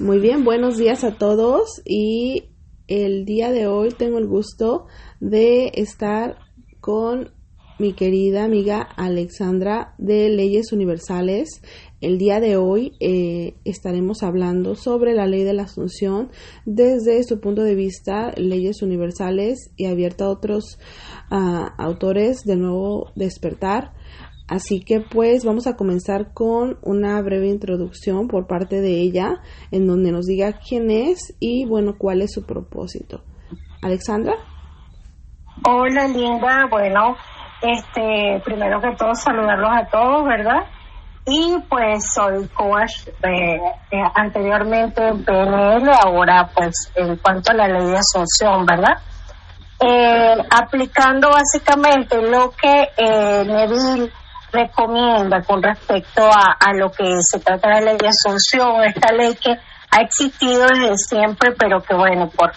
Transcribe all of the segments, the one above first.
Muy bien, buenos días a todos y el día de hoy tengo el gusto de estar con mi querida amiga Alexandra de Leyes Universales. El día de hoy eh, estaremos hablando sobre la ley de la Asunción desde su punto de vista, leyes universales y abierta a otros ah, autores del nuevo despertar. Así que pues vamos a comenzar con una breve introducción por parte de ella en donde nos diga quién es y bueno cuál es su propósito. Alexandra. Hola Linda, bueno, este primero que todo saludarlos a todos, ¿verdad? Y pues soy coach de, anteriormente en PNL, ahora pues en cuanto a la ley de asunción, ¿verdad? Eh, aplicando básicamente lo que eh, Neville recomienda con respecto a, lo que se trata de la ley de asunción, esta ley que ha existido desde siempre, pero que bueno, por,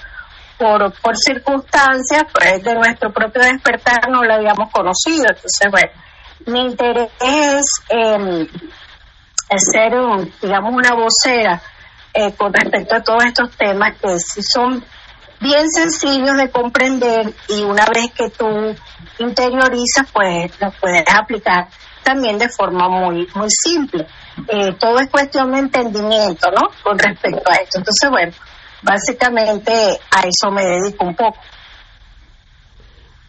por, por circunstancias pues, de nuestro propio despertar no la habíamos conocido. Entonces, bueno, mi interés es eh, ser, digamos, una vocera eh, con respecto a todos estos temas que sí son bien sencillos de comprender y una vez que tú interiorizas, pues los puedes aplicar también de forma muy, muy simple. Eh, todo es cuestión de entendimiento, ¿no? Con respecto a esto. Entonces, bueno, básicamente a eso me dedico un poco.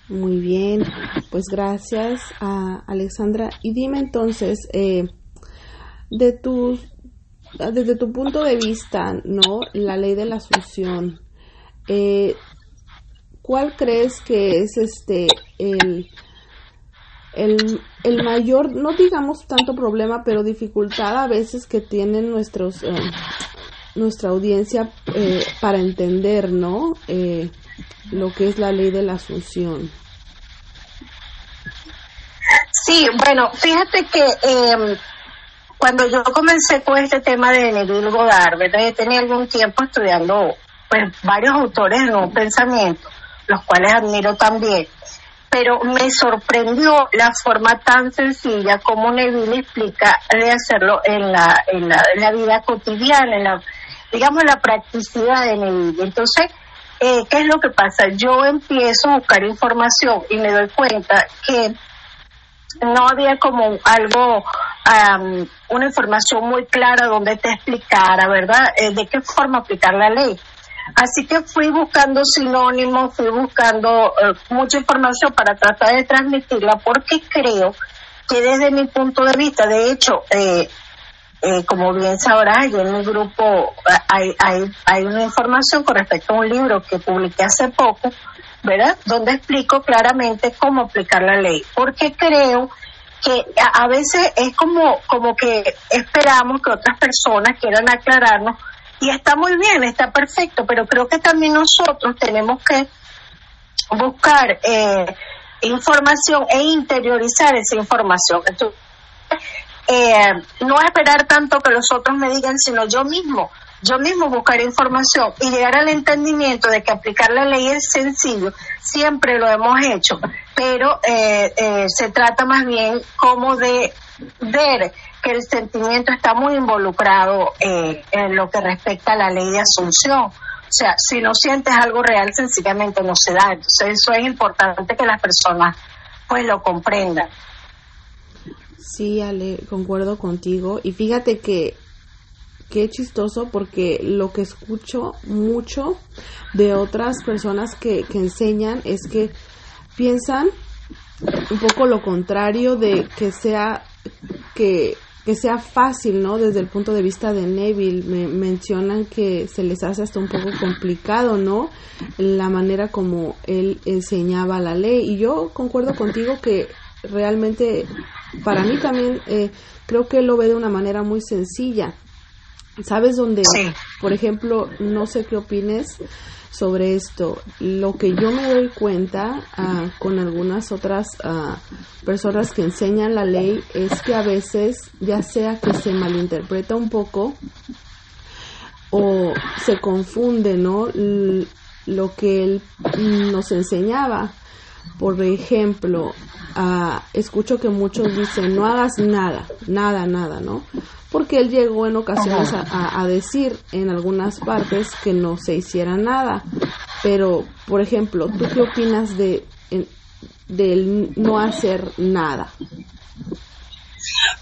Muy bien, pues gracias a Alexandra. Y dime entonces, eh, de tu, desde tu punto de vista, ¿no? La ley de la asunción, eh, ¿cuál crees que es este el, el, el, mayor, no digamos tanto problema, pero dificultad a veces que tienen nuestros eh, nuestra audiencia eh, para entender, ¿no? Eh, lo que es la ley de la asunción. Sí, bueno, fíjate que em, cuando yo comencé con este tema de Neville Goddard, ¿verdad? Yo tenía algún tiempo estudiando pues varios autores de un pensamiento, los cuales admiro también pero me sorprendió la forma tan sencilla como Neville explica de hacerlo en la, en la, en vida cotidiana, en la, digamos, la practicidad de Neville. Entonces, eh, ¿qué es lo que pasa? Yo empiezo a buscar información y me doy cuenta que no había como algo, una información muy clara donde te explicara, ¿verdad?, eh, de qué forma aplicar la ley. Así que fui buscando sinónimos, fui buscando eh, mucha información para tratar de transmitirla porque creo que desde mi punto de vista, de hecho, eh, eh, como bien sabrás, en mi grupo hay, hay, hay una información con respecto a un libro que publiqué hace poco, ¿verdad? Donde explico claramente cómo aplicar la ley. Porque creo que a, a veces es como, como que esperamos que otras personas quieran aclararnos y está muy bien, está perfecto, pero creo que también nosotros tenemos que buscar eh, información e interiorizar esa información. Entonces, eh, no esperar tanto que los otros me digan, sino yo mismo, yo mismo buscar información y llegar al entendimiento de que aplicar la ley es sencillo, siempre lo hemos hecho, pero eh, se trata más bien como de ver que el sentimiento está muy involucrado eh, en lo que respecta a la ley de asunción. O sea, si no sientes algo real, sencillamente no se da. Entonces, eso es importante que las personas pues lo comprendan. Sí, Ale, concuerdo contigo. Y fíjate que qué chistoso porque lo que escucho mucho de otras personas que, que enseñan es que piensan un poco lo contrario de que sea que que sea fácil, ¿no? Desde el punto de vista de Neville, me mencionan que se les hace hasta un poco complicado, ¿no? La manera como él enseñaba la ley. Y yo concuerdo contigo que realmente, para mí también, eh, creo que él lo ve de una manera muy sencilla. ¿Sabes dónde? Por ejemplo, no sé qué opines sobre esto. Lo que yo me doy cuenta ah, con algunas otras ah, personas que enseñan la ley es que a veces, ya sea que se malinterpreta un poco o se confunde, ¿no? lo que él nos enseñaba. Por ejemplo, ah, escucho que muchos dicen, no hagas nada, nada, nada, ¿no? Porque él llegó en ocasiones a, decir en algunas partes que no se hiciera nada. Pero, por ejemplo, ¿tú qué opinas de, de no hacer nada?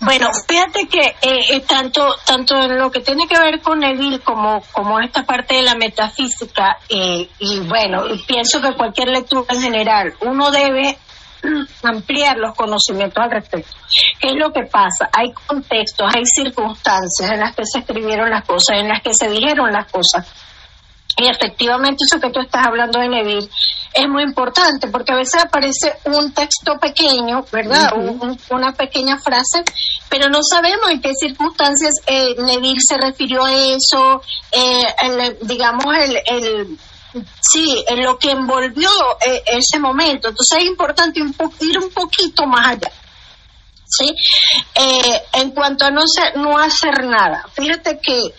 Bueno, fíjate que eh, eh, tanto tanto en lo que tiene que ver con Neville como como esta parte de la metafísica eh, y bueno, pienso que cualquier lectura en general uno debe ampliar los conocimientos al respecto. ¿Qué es lo que pasa? Hay contextos, hay circunstancias en las que se escribieron las cosas, en las que se dijeron las cosas y efectivamente eso que tú estás hablando de Neville es muy importante porque a veces aparece un texto pequeño, ¿verdad? una pequeña frase, pero no sabemos en qué circunstancias eh, Neville se refirió a eso, eh, digamos, el, el, sí, en lo que envolvió eh, ese momento. Entonces es importante ir un poquito más allá. ¿Sí? Eh, en cuanto a no, ser, no hacer nada, fíjate que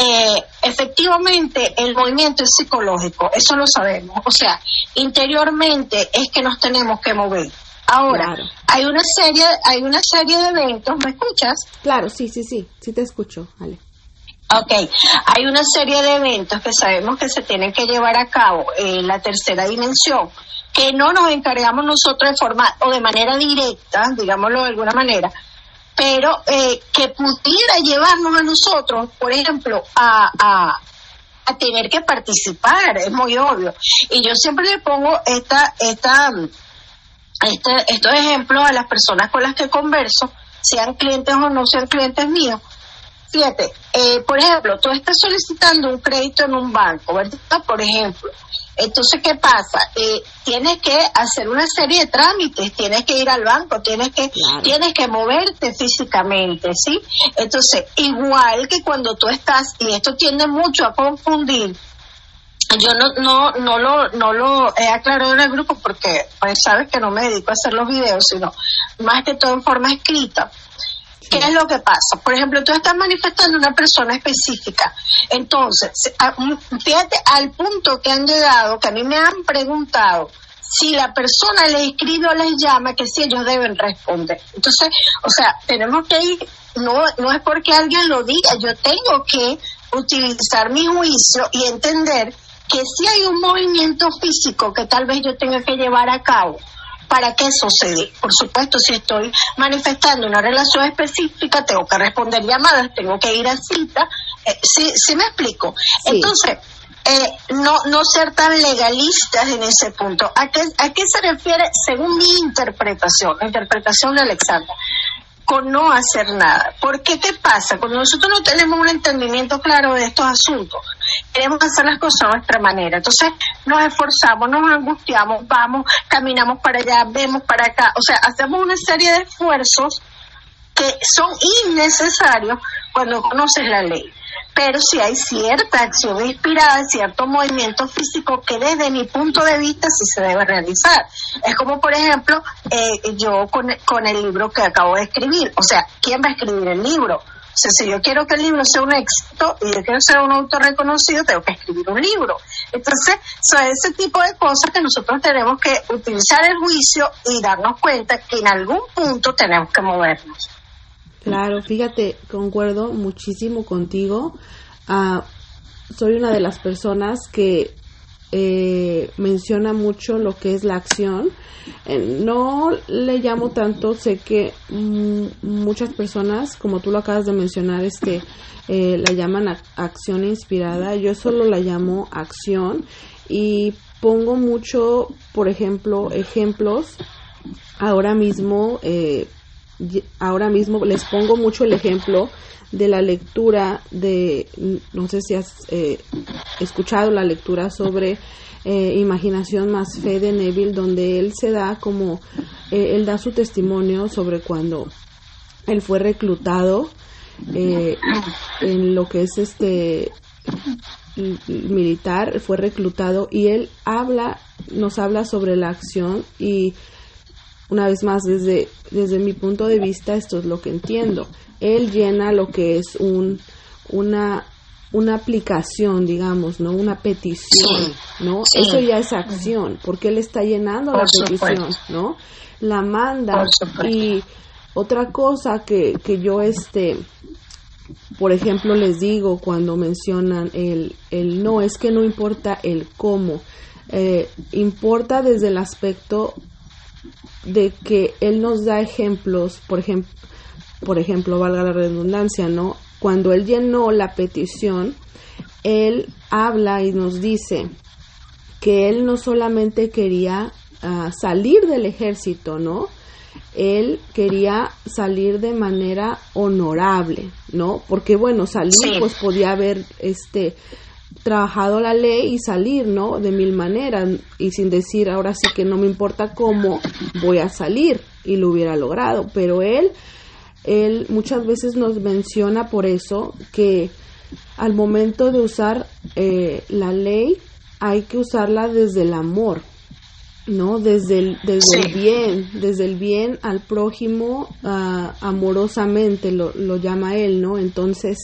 eh, efectivamente el movimiento es psicológico, eso lo sabemos. O sea, interiormente es que nos tenemos que mover. Ahora, hay una serie, hay una serie de eventos, ¿me escuchas? Claro, sí, sí, sí, sí te escucho, vale. Ok, hay una serie de eventos que sabemos que se tienen que llevar a cabo en la tercera dimensión, que no nos encargamos nosotros de forma o de manera directa, digámoslo de alguna manera, pero eh, que pudiera llevarnos a nosotros, por ejemplo, a, a, tener que participar, es muy obvio. Y yo siempre le pongo esta, esta, este, estos ejemplos a las personas con las que converso, sean clientes o no sean clientes míos. Fíjate, eh, por ejemplo, tú estás solicitando un crédito en un banco, ¿verdad? Por ejemplo, entonces, ¿qué pasa? Eh, tienes que hacer una serie de trámites, tienes que ir al banco, tienes que, tienes que moverte físicamente, ¿sí? Entonces, igual que cuando tú estás, y esto tiende mucho a confundir, yo no, no, no lo, no lo he aclarado en el grupo porque, pues, sabes que no me dedico a hacer los videos, sino más que todo en forma escrita. ¿Qué es lo que pasa? Por ejemplo, tú estás manifestando una persona específica. Entonces, fíjate al punto que han llegado, que a mí me han preguntado si la persona les escribe o les llama, que si ellos deben responder. Entonces, o sea, tenemos que ir, no, no es porque alguien lo diga, yo tengo que utilizar mi juicio y entender que si hay un movimiento físico que tal vez yo tenga que llevar a cabo para qué sucede. Por supuesto, si estoy manifestando una relación específica, tengo que responder llamadas, tengo que ir a cita. Eh, ¿sí, me explico? Entonces, eh, no, no ser tan legalistas en ese punto. ¿A qué, ¿A qué se refiere según mi interpretación, la interpretación de Alexandra? Con no hacer nada. Porque, ¿qué pasa? Cuando nosotros no tenemos un entendimiento claro de estos asuntos, queremos hacer las cosas a nuestra manera. Entonces, nos esforzamos, nos angustiamos, vamos, caminamos para allá, vemos para acá. O sea, hacemos una serie de esfuerzos que son innecesarios cuando conoces la ley pero si hay cierta acción inspirada, cierto movimiento físico que desde mi punto de vista sí se debe realizar. Es como, por ejemplo, eh, yo con, con el libro que acabo de escribir. O sea, ¿quién va a escribir el libro? O sea, si yo quiero que el libro sea un éxito y yo quiero ser un autor reconocido, tengo que escribir un libro. Entonces, son ese tipo de cosas que nosotros tenemos que utilizar el juicio y darnos cuenta que en algún punto tenemos que movernos. Claro, fíjate, concuerdo muchísimo contigo. Ah, soy una de las personas que eh, menciona mucho lo que es la acción. Eh, no le llamo tanto, sé que mm, muchas personas, como tú lo acabas de mencionar, es que eh, la llaman acción inspirada. Yo solo la llamo acción y pongo mucho, por ejemplo, ejemplos. Ahora mismo eh, ahora mismo les pongo mucho el ejemplo de la lectura de, no sé si has eh, escuchado la lectura sobre eh, Imaginación más Fe de Neville, donde él se da como, eh, él da su testimonio sobre cuando él fue reclutado en lo que es este militar, fue reclutado y él habla, nos habla sobre la acción y una vez más, desde, desde mi punto de vista, esto es lo que entiendo. Él llena lo que es un, una, una aplicación, digamos, ¿no? Una petición, ¿no? Eso ya es acción, porque él está llenando la petición, ¿no? La manda y otra cosa que, que yo este por ejemplo les digo cuando mencionan el, el no es que no importa el cómo eh, importa desde el aspecto de que él nos da ejemplos por ejemplo por ejemplo valga la redundancia no cuando él llenó la petición, él habla y nos dice que él no solamente quería ah, salir del ejército, ¿no? Él quería salir de manera honorable, ¿no? Porque bueno, salir pues podía haber este trabajado la ley y salir, ¿no? De mil maneras y sin decir ahora sí que no me importa cómo voy a salir y lo hubiera logrado, pero él él muchas veces nos menciona por eso que al momento de usar eh, la ley hay que usarla desde el amor, ¿no? Desde el, desde el bien, desde el bien al prójimo ah, amorosamente, lo, lo, llama él, ¿no? Entonces,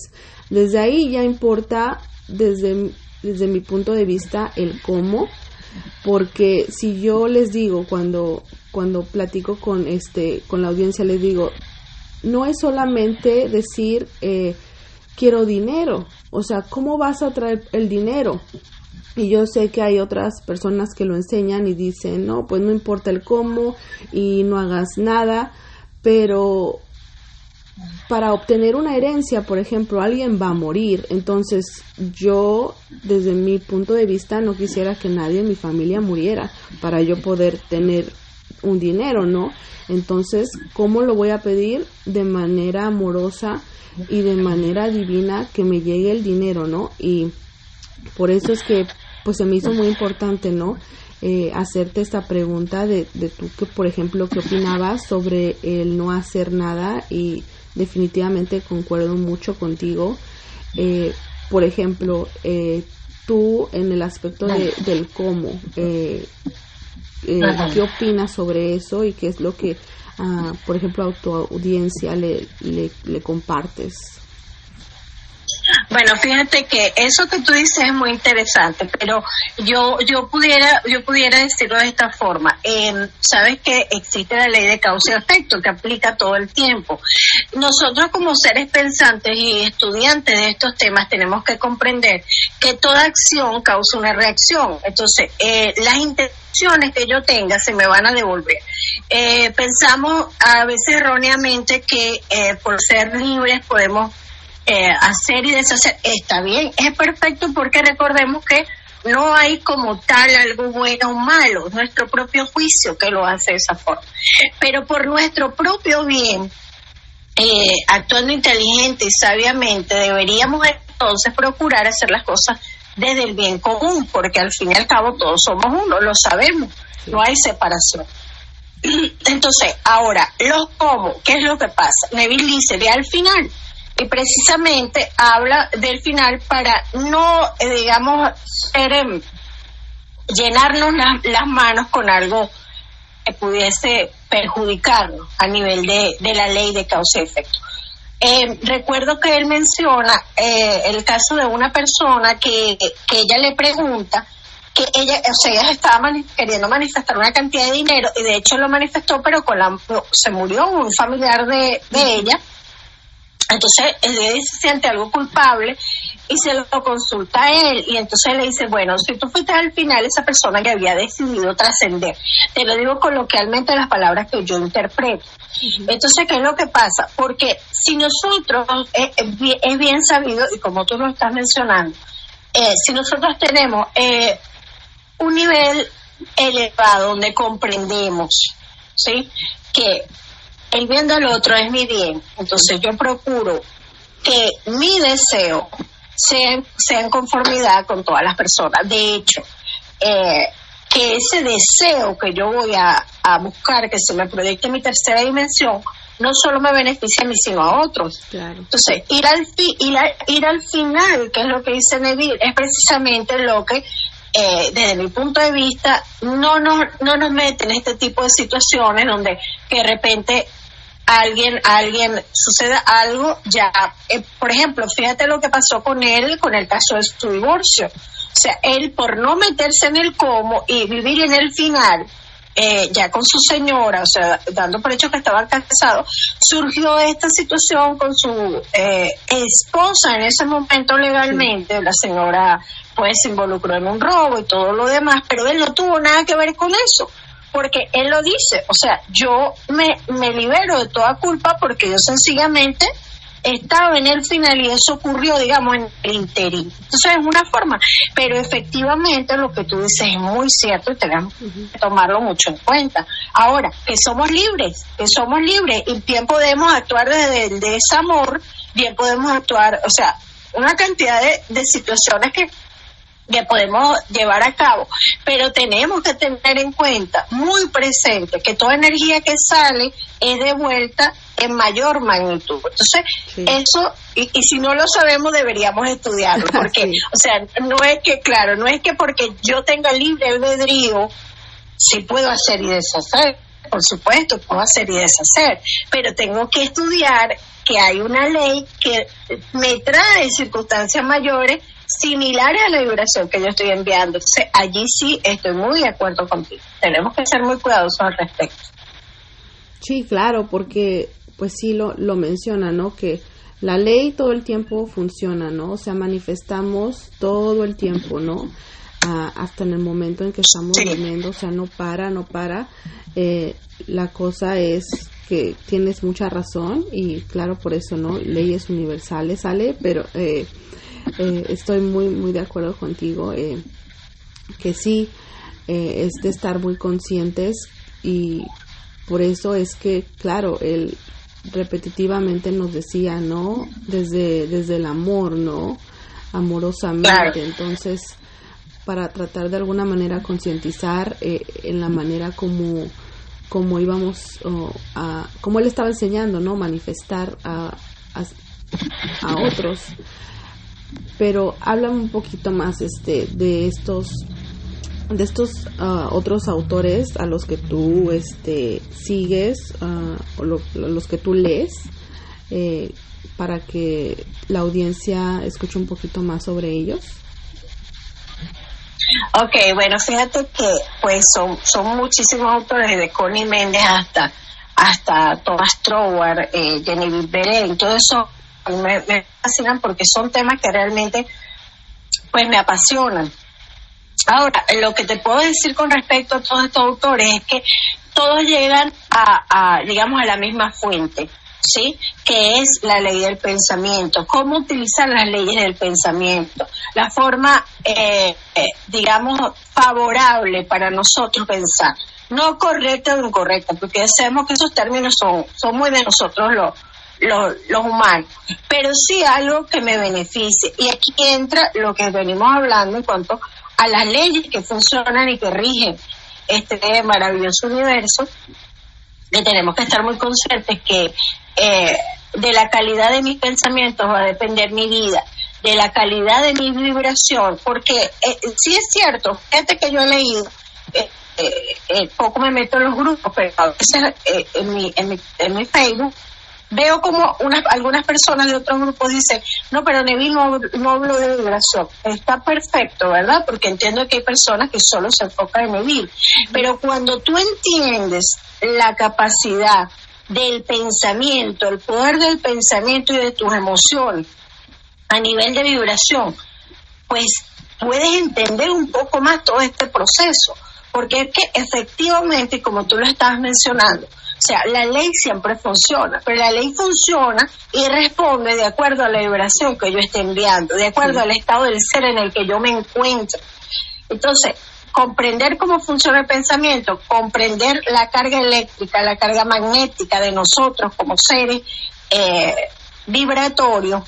desde ahí ya importa, desde, desde mi punto de vista, el cómo, porque si yo les digo cuando, cuando platico con, este, con la audiencia, les digo, no es solamente decir eh, quiero dinero, o sea, ¿cómo vas a traer el dinero? Y yo sé que hay otras personas que lo enseñan y dicen, no, pues no importa el cómo y no hagas nada, pero para obtener una herencia, por ejemplo, alguien va a morir. Entonces, yo, desde mi punto de vista, no quisiera que nadie en mi familia muriera para yo poder tener un dinero, ¿no? Entonces, ¿cómo lo voy a pedir? De manera amorosa y de manera divina que me llegue el dinero, ¿no? Y por eso es que, pues se me hizo muy importante, ¿no? Eh, hacerte esta pregunta de, de tú que, por ejemplo, qué opinabas sobre el no hacer nada y definitivamente concuerdo mucho contigo. Eh, por ejemplo, eh, tú en el aspecto de, del cómo, eh, eh, qué opinas sobre eso y qué es lo que, ah, por ejemplo, a tu audiencia le, le, le compartes. Bueno, fíjate que eso que tú dices es muy interesante, pero yo yo pudiera yo pudiera decirlo de esta forma. Eh, Sabes que existe la ley de causa y efecto que aplica todo el tiempo. Nosotros como seres pensantes y estudiantes de estos temas tenemos que comprender que toda acción causa una reacción. Entonces, eh, las intenciones que yo tenga se me van a devolver. Eh, pensamos a veces erróneamente que eh, por ser libres podemos eh, hacer y deshacer, está bien, es perfecto porque recordemos que no hay como tal algo bueno o malo, nuestro propio juicio que lo hace de esa forma. Pero por nuestro propio bien, eh, actuando inteligente y sabiamente, deberíamos entonces procurar hacer las cosas desde el bien común, porque al fin y al cabo todos somos uno, lo sabemos, no hay separación. Entonces, ahora, los cómo, ¿qué es lo que pasa? Neville dice, ve al final, y precisamente habla del final para no, eh, digamos, em, llenarnos las manos con algo que pudiese perjudicarnos a nivel de, de la ley de causa y efecto. Eh, recuerdo que él menciona eh, el caso de una persona que, que ella le pregunta que ella, o sea, ella estaba queriendo manifestar una cantidad de dinero y de hecho lo manifestó, pero con la, se murió un familiar de, de ella entonces él se siente algo culpable y se lo consulta a él y entonces le dice, bueno, si tú fuiste al final esa persona que había decidido trascender, te lo digo coloquialmente las palabras que yo interpreto. Entonces, ¿qué es lo que pasa? Porque si nosotros, eh, eh, es, bien sabido, y como tú lo estás mencionando, eh, si nosotros tenemos un nivel elevado donde comprendemos, ¿sí? Que el bien del otro es mi bien. Entonces yo procuro que mi deseo sea, sea en conformidad con todas las personas. De hecho, eh, que ese deseo que yo voy a, buscar, que se me proyecte mi tercera dimensión, no solo me beneficia a mí, sino a otros. Entonces, ir al, ir, ir al final, que es lo que dice Neville, es precisamente lo que eh, desde mi punto de vista, no nos, no nos mete en este tipo de situaciones donde que de repente alguien, alguien, suceda algo, ya, eh, por ejemplo, fíjate lo que pasó con él, con el caso de su divorcio. O sea, él por no meterse en el cómo y vivir en el final, eh, ya con su señora, o sea, dando por hecho que estaban casados, surgió esta situación con su eh, esposa en ese momento legalmente, la señora pues se involucró en un robo y todo lo demás, pero él no tuvo nada que ver con eso porque él lo dice, o sea, yo me, me libero de toda culpa porque yo sencillamente estaba en el final y eso ocurrió, digamos, en el interín. Entonces es una forma, pero efectivamente lo que tú dices es muy cierto y tenemos que tomarlo mucho en cuenta. Ahora, que somos libres, que somos libres y bien podemos actuar desde el desamor, bien podemos actuar, o sea, una cantidad de, de situaciones que que podemos llevar a cabo, pero tenemos que tener en cuenta, muy presente, que toda energía que sale es de vuelta en mayor magnitud. Entonces, eso, y, si no lo sabemos, deberíamos estudiarlo, porque, o sea, no es que, claro, no es que porque yo tenga libre albedrío, si puedo hacer y deshacer, por supuesto, puedo hacer y deshacer, pero tengo que estudiar que hay una ley que me trae circunstancias mayores similares a la vibración que yo estoy enviando. Entonces, allí sí estoy muy de acuerdo contigo. Tenemos que ser muy cuidadosos al respecto. Sí, claro, porque pues sí lo, lo menciona, ¿no? Que la ley todo el tiempo funciona, ¿no? O sea, manifestamos todo el tiempo, ¿no? Ah, hasta en el momento en que estamos durmiendo, o sea, no para, no para. Eh, la cosa es que tienes mucha razón y claro, por eso, ¿no? Leyes universales sale, pero eh, eh, estoy muy, muy de acuerdo contigo, eh, que sí, eh, es de estar muy conscientes y por eso es que, claro, él repetitivamente nos decía, ¿no? Desde, desde el amor, ¿no? Amorosamente. Entonces, para tratar de alguna manera concientizar en la manera como, como íbamos a, como él estaba enseñando, ¿no? Manifestar a, a, a otros pero háblame un poquito más este de estos de estos ah, otros autores a los que tú este sigues uh, o los que tú lees eh, para que la audiencia escuche un poquito más sobre ellos. Ok, bueno, fíjate que pues son, son muchísimos autores, desde Connie Méndez hasta hasta Thomas Troward, eh, Genevieve Beren, todo eso me, me fascinan porque son temas que realmente pues me apasionan. Ahora, lo que te puedo decir con respecto a todos estos autores es que todos llegan a, digamos, a la misma fuente, ¿sí? Que es la ley del pensamiento. ¿Cómo utilizar las leyes del pensamiento? La forma, eh, eh, digamos, favorable para nosotros pensar. No correcta o incorrecta, porque sabemos que esos términos son, son muy de nosotros los los, humanos, pero sí algo que me beneficie. Y aquí entra lo que venimos hablando en cuanto a las leyes que funcionan y que rigen este maravilloso universo, que tenemos que estar muy conscientes que eh, de la calidad de mis pensamientos va a depender mi vida, de la calidad de mi vibración, porque eh, sí es cierto, gente que yo he leído, eh, eh, poco me meto en los grupos, pero a veces en, mi, en, mi, en mi Facebook veo como unas, algunas personas de otros grupos dicen, no, pero Neville no, no hablo de vibración. Está perfecto, ¿verdad? Porque entiendo que hay personas que solo se enfocan en Neville. Pero cuando tú entiendes la capacidad del pensamiento, el poder del pensamiento y de tus emociones a nivel de vibración, pues puedes entender un poco más todo este proceso. Porque es que efectivamente, como tú lo estabas mencionando, o sea, la ley siempre funciona, pero la ley funciona y responde de acuerdo a la vibración que yo esté enviando, de acuerdo al estado del ser en el que yo me encuentro. Entonces, comprender cómo funciona el pensamiento, comprender la carga eléctrica, la carga magnética de nosotros como seres eh, vibratorios,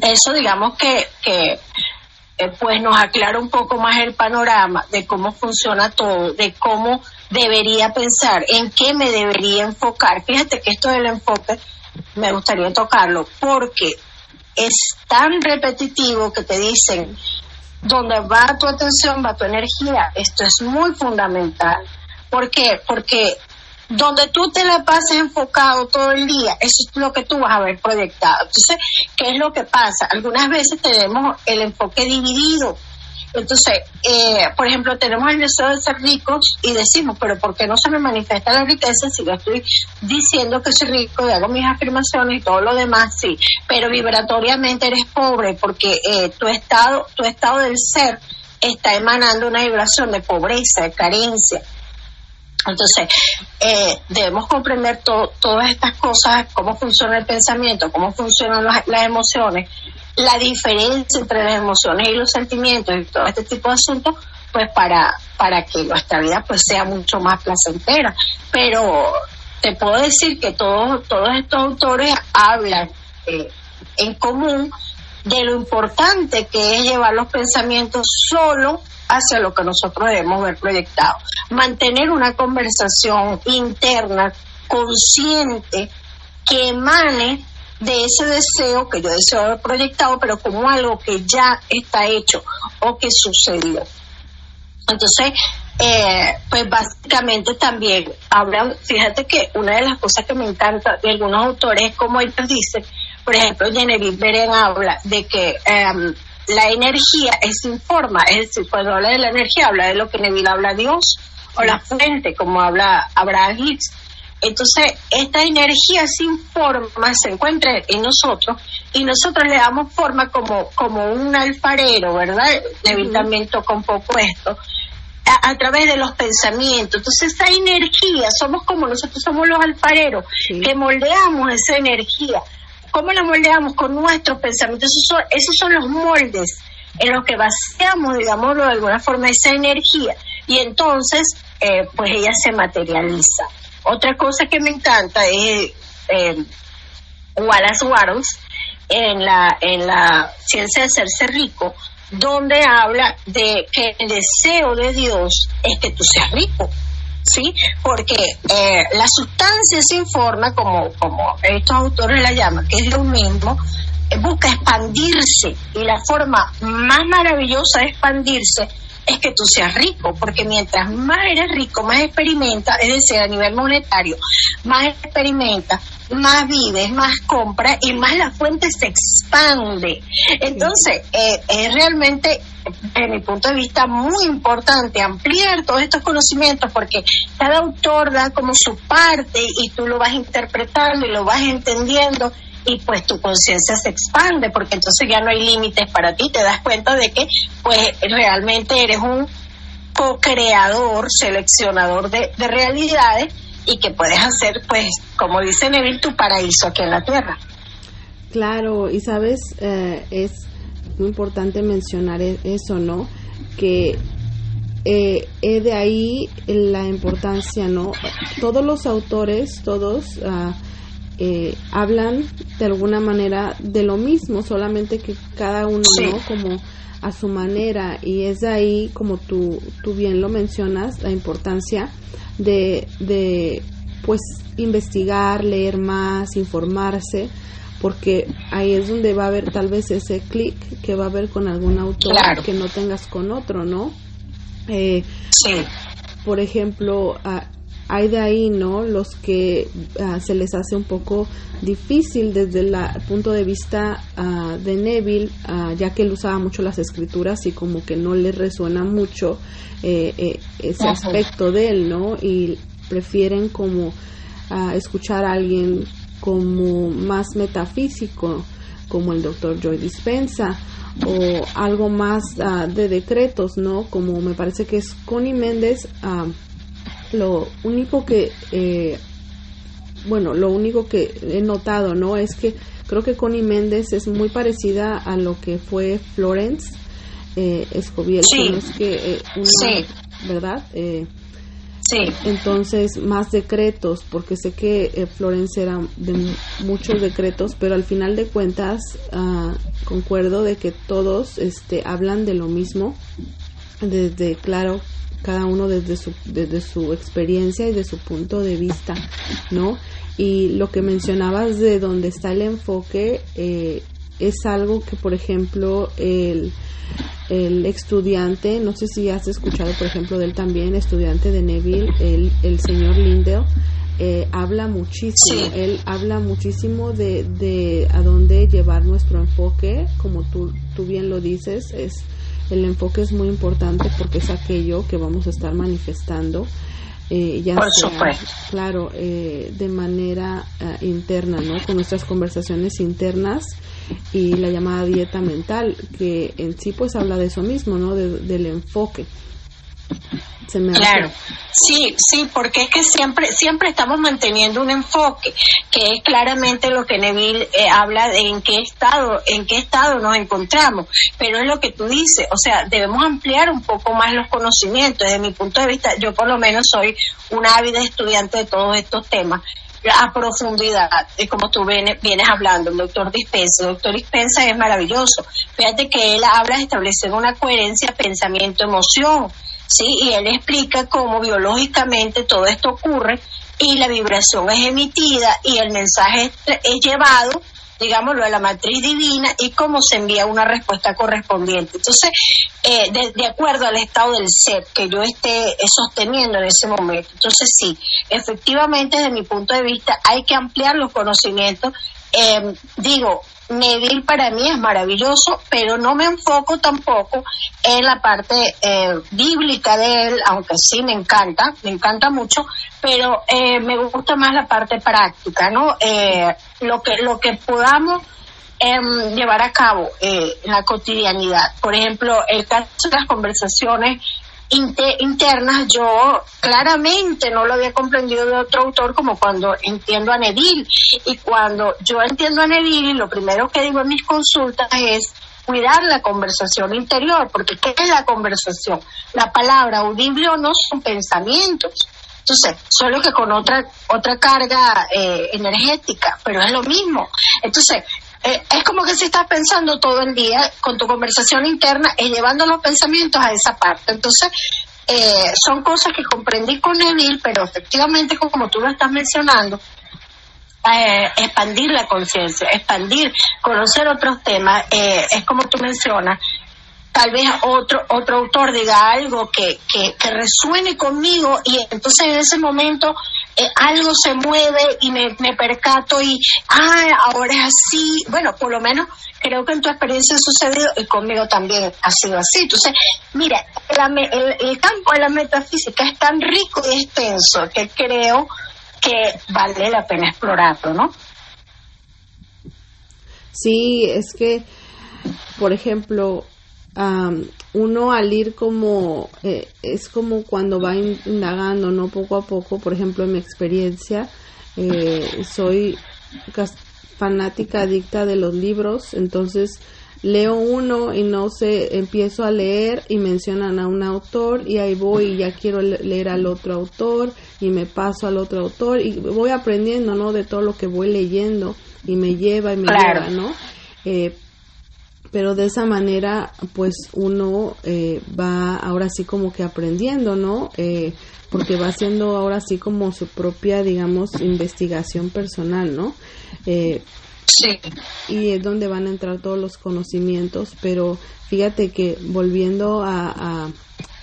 eso digamos que, que eh, pues nos aclara un poco más el panorama de cómo funciona todo, de cómo debería pensar, en qué me debería enfocar. Fíjate que esto del enfoque me gustaría tocarlo porque es tan repetitivo que te dicen, donde va tu atención, va tu energía. Esto es muy fundamental. ¿Por qué? Porque donde tú te la pases enfocado todo el día, eso es lo que tú vas a ver proyectado. Entonces, ¿qué es lo que pasa? Algunas veces tenemos el enfoque dividido. Entonces, eh, por ejemplo, tenemos el deseo de ser ricos y decimos, pero ¿por qué no se me manifiesta la riqueza si yo estoy diciendo que soy rico y hago mis afirmaciones y todo lo demás? Sí, pero vibratoriamente eres pobre porque eh, tu estado, tu estado del ser está emanando una vibración de pobreza, de carencia. Entonces, eh, debemos comprender todas estas cosas, cómo funciona el pensamiento, cómo funcionan las, emociones, la diferencia entre las emociones y los sentimientos y todo este tipo de asuntos, pues para, para que nuestra vida pues sea mucho más placentera. Pero te puedo decir que todos, todos estos autores hablan eh, en común de lo importante que es llevar los pensamientos solo hacia lo que nosotros debemos ver proyectado. Mantener una conversación interna, consciente, que emane de ese deseo que yo deseo haber proyectado, pero como algo que ya está hecho o que sucedió. Entonces, eh, pues básicamente también hablan, fíjate que una de las cosas que me encanta de algunos autores es como ellos dicen, por ejemplo, Genevieve Beren habla de que em, la energía es sin forma, es decir, cuando habla de la energía habla de lo que Neville habla Dios o la fuente, como habla Abraham Hicks. Entonces, esta energía sin forma se encuentra en nosotros y nosotros le damos forma como, como un alfarero, ¿verdad? Toca un poco esto, a, través de los pensamientos. Entonces, esa energía, somos como nosotros somos los alfareros, que moldeamos esa energía. ¿Cómo la moldeamos? Con nuestros pensamientos. Esos son, esos son los moldes en los que vaciamos, digámoslo de alguna forma, esa energía. Y entonces, eh, pues ella se materializa. Otra cosa que me encanta es eh, Wallace Wattles en la, en la ciencia de hacerse rico, donde habla de que el deseo de Dios es que tú seas rico. ¿sí? Porque eh, la sustancia sin forma, como, como estos autores la llaman, que es lo mismo, eh, busca expandirse y la forma más maravillosa de expandirse es que tú seas rico, porque mientras más eres rico, más experimenta, es decir, a nivel monetario, más experimenta, más vives, más compras y más la fuente se expande. Entonces, eh, es realmente, desde mi punto de vista, muy importante ampliar todos estos conocimientos porque cada autor da como su parte y tú lo vas interpretando y lo vas entendiendo y pues tu conciencia se expande porque entonces ya no hay límites para ti, te das cuenta de que pues realmente eres un co-creador, seleccionador de, de realidades y que puedes hacer, pues, como dice Neville, tu paraíso aquí en la tierra. Claro, y sabes, eh, es muy importante mencionar e-, eso, ¿no? Que eh, de ahí la importancia, ¿no? Todos los autores, todos ah, eh, hablan de alguna manera de lo mismo, solamente que cada uno, ¿no? Como a su manera y es de ahí, como tú, tú bien lo mencionas, la importancia de, de pues investigar, leer más, informarse, porque ahí es donde va a haber tal vez ese clic que va a haber con algún autor que no tengas con otro, ¿no? Eh, sí. Por ejemplo, hay de ahí, ¿no? Los que ah, se les hace un poco difícil desde el punto de vista ah, de Neville, ah, ya que él usaba mucho las escrituras y como que no le resuena mucho eh, eh, ese aspecto de él, ¿no? Y prefieren como escuchar a alguien como más metafísico, como el doctor Joy Dispensa, o algo más de decretos, ¿no? Como me parece que es Connie Méndez lo único que, eh, bueno, lo único que he notado, ¿no? Es que creo que Connie Méndez es muy parecida a lo que fue Florence eh, Escobiel, sí. que eh, ¿verdad? Eh, sí. Entonces, más decretos, porque sé que eh, Florence era de muchos decretos, pero al final de cuentas, ah, concuerdo de que todos este, hablan de lo mismo, desde, claro, cada uno desde su, desde su experiencia y de su punto de vista, ¿no? Y lo que mencionabas de dónde está el enfoque eh, es algo que, por ejemplo, el, el estudiante, no sé si has escuchado, por ejemplo, de él también, estudiante de Neville, el, el señor Lindell, eh, habla muchísimo. Él habla muchísimo de, de a dónde llevar nuestro enfoque, como tú, tú bien lo dices, es el enfoque es muy importante porque es aquello que vamos a estar manifestando. Eh, ya Por supuesto. claro, eh, de manera eh, interna, ¿no? Con nuestras conversaciones internas y la llamada dieta mental, que en sí pues habla de eso mismo, ¿no? del enfoque claro, sí, sí, porque es que siempre, siempre estamos manteniendo un enfoque, que es claramente lo que Neville eh, habla de en qué estado, en qué estado nos encontramos, pero es lo que tú dices, o sea, debemos ampliar un poco más los conocimientos. Desde mi punto de vista, yo por lo menos soy una ávida estudiante de todos estos temas a profundidad, como tú vienes, vienes hablando, el doctor Dispensa. El doctor Dispensa es maravilloso. Fíjate que él habla de establecer una coherencia pensamiento-emoción ¿sí? Y él explica cómo biológicamente todo esto ocurre y la vibración es emitida y el mensaje es llevado, digámoslo, a la matriz divina y cómo se envía una respuesta correspondiente. Entonces, eh, de, acuerdo al estado del ser que yo esté sosteniendo en ese momento. Entonces, sí, efectivamente, desde mi punto de vista, hay que ampliar los conocimientos. Eh, digo, Neville para mí es maravilloso, pero no me enfoco tampoco en la parte eh, bíblica de él, aunque sí me encanta, me encanta mucho, pero eh, me gusta más la parte práctica, ¿no? Eh, lo que lo que podamos em, llevar a cabo en la cotidianidad. Por ejemplo, el caso de las conversaciones internas yo claramente no lo había comprendido de otro autor como cuando entiendo a Neville y cuando yo entiendo a Neville lo primero que digo en mis consultas es cuidar la conversación interior porque ¿qué es la conversación? La palabra audible o no son pensamientos entonces, solo que con otra otra carga eh, energética, pero es lo mismo. Entonces, eh, es como que si estás pensando todo el día con tu conversación interna y llevando los pensamientos a esa parte. Entonces, eh, son cosas que comprendí con Neville, pero efectivamente, como tú lo estás mencionando, eh, expandir la conciencia, expandir, conocer otros temas, es como tú mencionas, tal vez otro otro autor diga algo que, que, resuene conmigo y entonces en ese momento eh, algo se mueve y me, percato y, ah, ahora es así. Bueno, por lo menos creo que en tu experiencia ha sucedido y conmigo también ha sido así. Entonces, mira, el, campo de la metafísica es tan rico y extenso que creo que vale la pena explorarlo, ¿no? Sí, es que, por ejemplo, uno al ir como, eh, es como cuando va indagando, ¿no? Poco a poco, por ejemplo, en mi experiencia, eh, soy fanática adicta de los libros, entonces leo uno y no sé, empiezo a leer y mencionan a un autor y ahí voy y ya quiero leer al otro autor y me paso al otro autor y voy aprendiendo, ¿no? De todo lo que voy leyendo y me lleva y me lleva, ¿no? Eh, pero de esa manera pues uno eh, va ahora sí como que aprendiendo, ¿no? Eh, porque va haciendo ahora sí como su propia, digamos, investigación personal, ¿no? Eh, sí. Y es donde van a entrar todos los conocimientos, pero fíjate que volviendo a,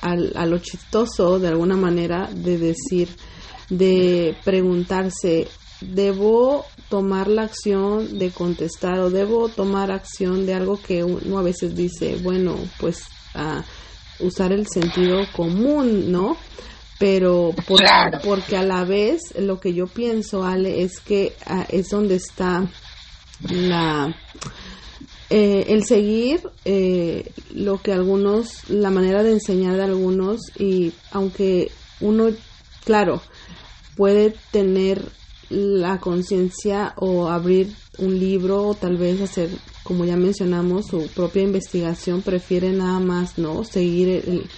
a lo chistoso de alguna manera de decir, de preguntarse, ¿debo tomar la acción de contestar o debo tomar acción de algo que uno a veces dice, bueno, pues a usar el sentido común, ¿no? Pero porque a la vez lo que yo pienso, Ale, es que ah, es donde está la eh, el seguir eh, lo que algunos, la manera de enseñar de algunos y aunque uno, claro, puede tener la conciencia o abrir un libro o tal vez hacer, como ya mencionamos, su propia investigación, prefiere nada más no seguir el,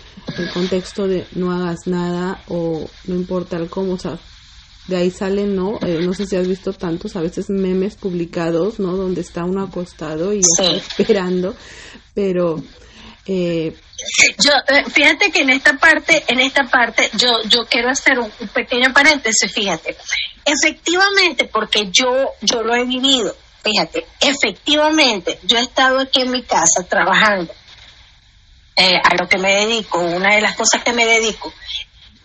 contexto de no hagas nada o no importa el cómo, o sea, de ahí salen, ¿no? Eh, no sé si has visto tantos a veces memes publicados, ¿no? Donde está uno acostado y está esperando, pero eh, yo eh, fíjate que en esta parte en esta parte yo yo quiero hacer un, pequeño paréntesis fíjate efectivamente porque yo yo lo he vivido fíjate efectivamente yo he estado aquí en mi casa trabajando eh, a lo que me dedico una de las cosas que me dedico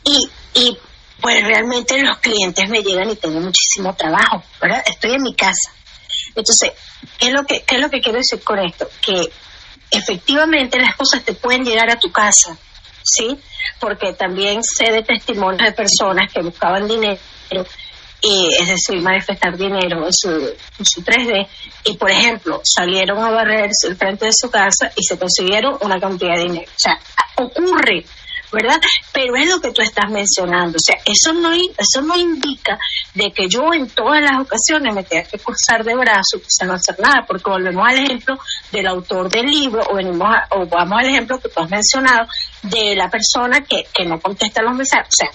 y y pues realmente los clientes me llegan y tengo muchísimo trabajo, ¿verdad? Estoy en mi casa. Entonces, ¿qué es lo que, qué es lo que quiero decir con esto? Que efectivamente las cosas te pueden llegar a tu casa, ¿sí? Porque también sé de testimonios de personas que buscaban dinero y es decir, manifestar dinero en su, en su 3D, y por ejemplo, salieron a barrer el frente de su casa y se consiguieron una cantidad de dinero. O sea, ocurre, ¿verdad? Pero es lo que tú estás mencionando. O sea, eso no, eso no indica de que yo en todas las ocasiones me tenga que cruzar de brazos y no hacer nada, porque volvemos al ejemplo del autor del libro, o, venimos o vamos al ejemplo que tú has mencionado de la persona que, que no contesta los mensajes. O sea,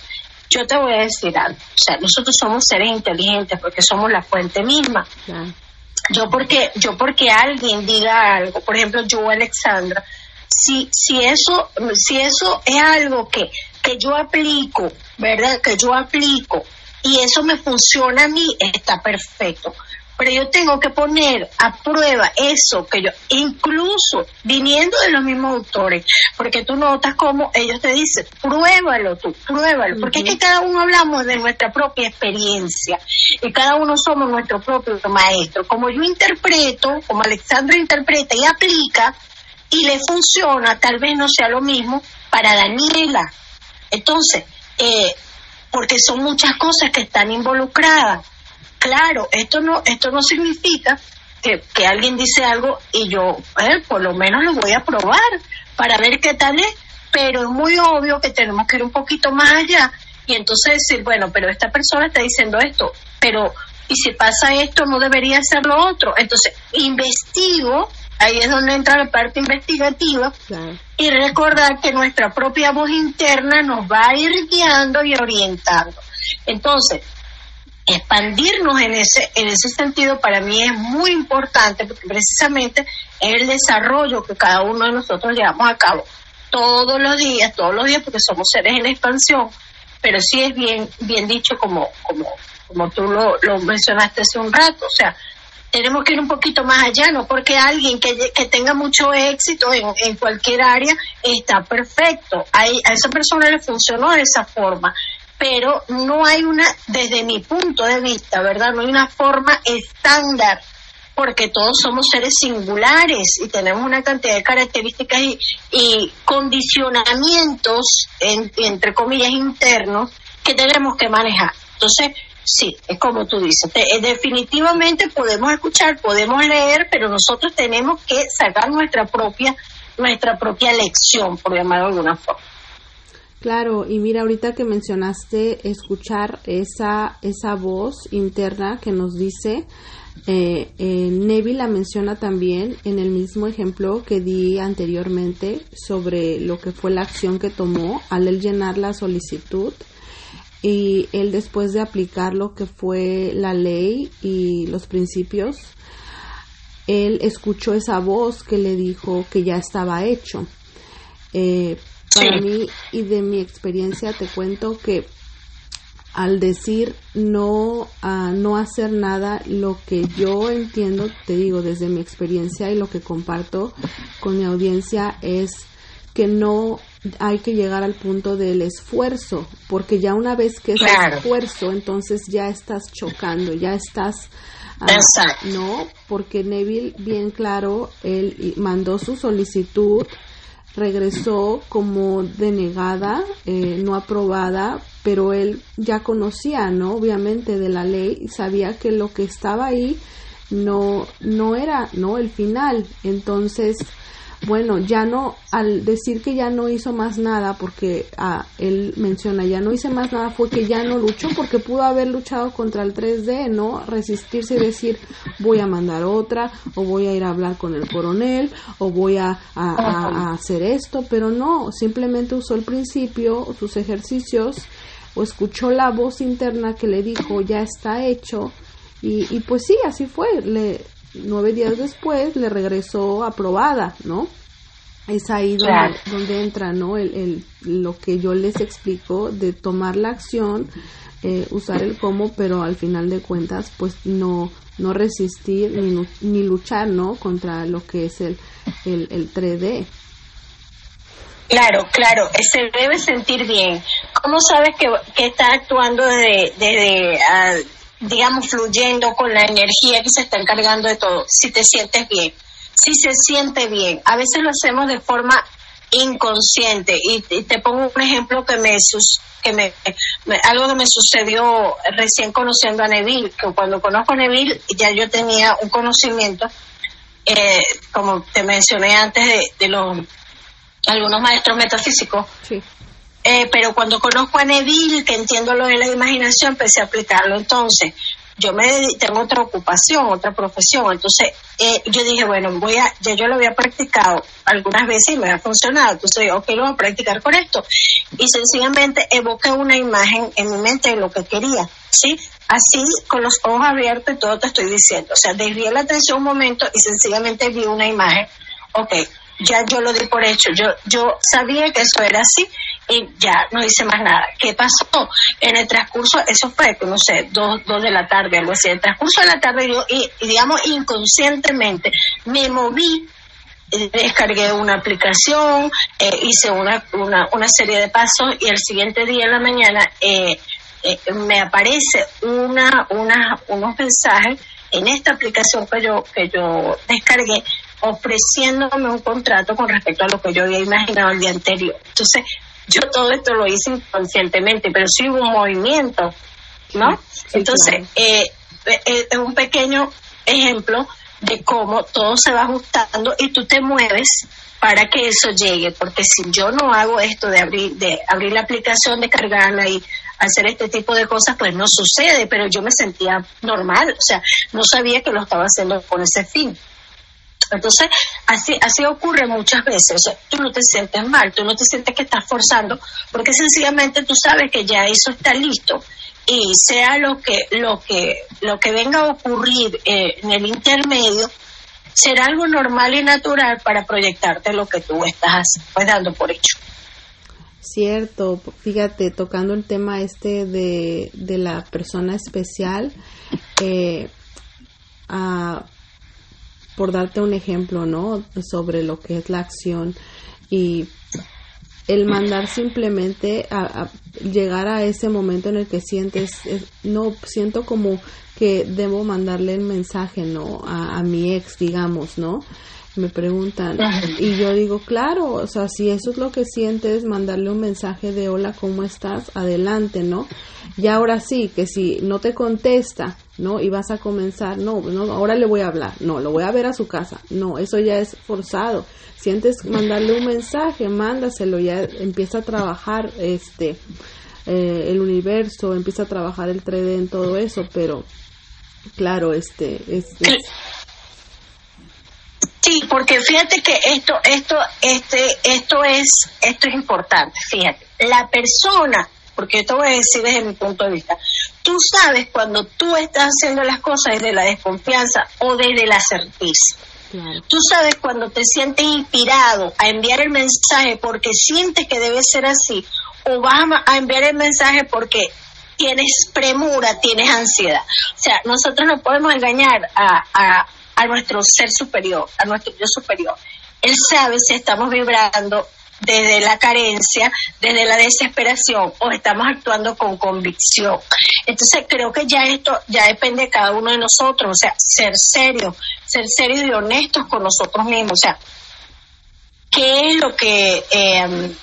yo te voy a decir algo, o sea, nosotros somos seres inteligentes porque somos la fuente misma. Yo porque yo porque alguien diga algo, por ejemplo, yo Alexandra, si si eso si eso es algo que que yo aplico, ¿verdad? Que yo aplico y eso me funciona a mí, está perfecto pero yo tengo que poner a prueba eso que yo, incluso viniendo de los mismos autores, porque tú notas como ellos te dicen, pruébalo tú, pruébalo, porque es que cada uno hablamos de nuestra propia experiencia y cada uno somos nuestro propio maestro. Como yo interpreto, como Alexandra interpreta y aplica y le funciona, tal vez no sea lo mismo para Daniela. Entonces, eh, porque son muchas cosas que están involucradas claro, esto no, esto no significa que, alguien dice algo y yo, eh, por lo menos lo voy a probar para ver qué tal es, pero es muy obvio que tenemos que ir un poquito más allá y entonces decir, bueno, pero esta persona está diciendo esto, pero y si pasa esto no debería ser lo otro. Entonces, investigo, ahí es donde entra la parte investigativa, y recordar que nuestra propia voz interna nos va a ir guiando y orientando. Entonces, expandirnos en ese, en ese sentido para mí es muy importante porque precisamente es el desarrollo que cada uno de nosotros llevamos a cabo todos los días, todos los días porque somos seres en expansión, pero sí es bien, bien dicho como, como, como tú lo, lo mencionaste hace un rato, o sea, tenemos que ir un poquito más allá, no porque alguien que, que tenga mucho éxito en, en, cualquier área está perfecto. a esa persona le funcionó de esa forma pero no hay una, desde mi punto de vista, ¿verdad? No hay una forma estándar, porque todos somos seres singulares y tenemos una cantidad de características y, condicionamientos, entre comillas, internos que tenemos que manejar. Entonces, sí, es como tú dices, eh, definitivamente podemos escuchar, podemos leer, pero nosotros tenemos que sacar nuestra propia, nuestra propia lección, por llamarlo de alguna forma. Claro, y mira, ahorita que mencionaste escuchar esa, esa voz interna que nos dice, eh, eh, Neville la menciona también en el mismo ejemplo que di anteriormente sobre lo que fue la acción que tomó al él llenar la solicitud y él después de aplicar lo que fue la ley y los principios, él escuchó esa voz que le dijo que ya estaba hecho. Eh, para mí y de mi experiencia te cuento que al decir no a no hacer nada, lo que yo entiendo, te digo desde mi experiencia y lo que comparto con mi audiencia es que no hay que llegar al punto del esfuerzo, porque ya una vez que es esfuerzo, entonces ya estás chocando, ya estás ah, no, porque Neville bien claro, él mandó su solicitud regresó como denegada, eh, no aprobada, pero él ya conocía, ¿no? Obviamente de la ley y sabía que lo que estaba ahí no, no era, ¿no? El final. Entonces, bueno, ya no, al decir que ya no hizo más nada, porque ah, él menciona, ya no hice más nada, fue que ya no luchó, porque pudo haber luchado contra el 3D, ¿no? Resistirse y decir, voy a mandar otra, o voy a ir a hablar con el coronel, o voy a, a hacer esto, pero no, simplemente usó el principio, sus ejercicios, o escuchó la voz interna que le dijo, ya está hecho, y, y pues sí, así fue, le, nueve días después le regresó aprobada, ¿no? Es ahí donde, entra, ¿no? El, el, lo que yo les explico de tomar la acción, eh, usar el cómo, pero al final de cuentas, pues no, no resistir ni, ni luchar, ¿no? Contra lo que es el, el, el 3D. Claro, claro, se debe sentir bien. ¿Cómo sabes que, que está actuando desde, desde ah, digamos, fluyendo con la energía que se está encargando de todo? Si te sientes bien, si se siente bien. A veces lo hacemos de forma inconsciente y, te pongo un ejemplo que me que me, algo que me sucedió recién conociendo a Neville que cuando conozco a Neville ya yo tenía un conocimiento eh, como te mencioné antes de, de los algunos maestros metafísicos. Eh, pero cuando conozco a Neville, que entiendo lo de la imaginación, empecé a aplicarlo. Entonces, yo me tengo otra ocupación, otra profesión. Entonces, eh, yo dije, bueno, voy a, ya yo lo había practicado algunas veces y me ha funcionado. Entonces, ok, lo voy a practicar con esto. Y sencillamente evoqué una imagen en mi mente de lo que quería. ¿Sí? Así, con los ojos abiertos todo te estoy diciendo. O sea, desvié la atención un momento y sencillamente vi una imagen. Ok, ya yo lo di por hecho. Yo, yo sabía que eso era así y ya no hice más nada. ¿Qué pasó? En el transcurso, eso fue, no sé, dos, dos de la tarde, algo así. En el transcurso de la tarde yo, y, digamos, inconscientemente me moví eh, descargué una aplicación, eh, hice una, una, una, serie de pasos y el siguiente día en la mañana eh, me aparece una, una, unos mensajes en esta aplicación que yo, que yo descargué ofreciéndome un contrato con respecto a lo que yo había imaginado el día anterior. Entonces, yo todo esto lo hice inconscientemente, pero sí hubo un movimiento, ¿no? Entonces, eh, eh, es un pequeño ejemplo de cómo todo se va ajustando y tú te mueves para que eso llegue, porque si yo no hago esto de abrir, de abrir la aplicación, de cargarla y hacer este tipo de cosas, pues no sucede, pero yo me sentía normal, o sea, no sabía que lo estaba haciendo con ese fin. Entonces, así, así ocurre muchas veces. tú no te sientes mal, tú no te sientes que estás forzando, porque sencillamente tú sabes que ya eso está listo y sea lo que lo que lo que venga a ocurrir eh, en el intermedio será algo normal y natural para proyectarte lo que tú estás pues, dando por hecho. Cierto, fíjate, tocando el tema este de, de la persona especial, eh, a, por darte un ejemplo, ¿no? Sobre lo que es la acción y el mandar simplemente a, llegar a ese momento en el que sientes, no, siento como que debo mandarle el mensaje, ¿no? A mi ex, digamos, ¿no? Me preguntan y yo digo, claro, o sea, si eso es lo que sientes, mandarle un mensaje de hola, ¿cómo estás? Adelante, ¿no? Y ahora sí, que si no te contesta, ¿no? Y vas a comenzar, no, no, ahora le voy a hablar, no, lo voy a ver a su casa, no, eso ya es forzado. Sientes mandarle un mensaje, mándaselo, ya empieza a trabajar este eh, el universo, empieza a trabajar el 3D en todo eso, pero claro, este, es Sí, porque fíjate que esto, esto, este, esto es, esto es importante. Fíjate, la persona, porque esto voy a decir desde mi punto de vista, tú sabes cuando tú estás haciendo las cosas desde la desconfianza o desde la certeza. Tú sabes cuando te sientes inspirado a enviar el mensaje porque sientes que debe ser así, o vas a enviar el mensaje porque tienes premura, tienes ansiedad. O sea, nosotros no podemos engañar a, a nuestro ser superior, a nuestro yo superior. Él sabe si estamos vibrando desde la carencia, desde la desesperación o estamos actuando con convicción. Entonces creo que ya esto ya depende de cada uno de nosotros, o sea, ser serio, ser serio y honestos con nosotros mismos, o sea, ¿qué es lo que, eh,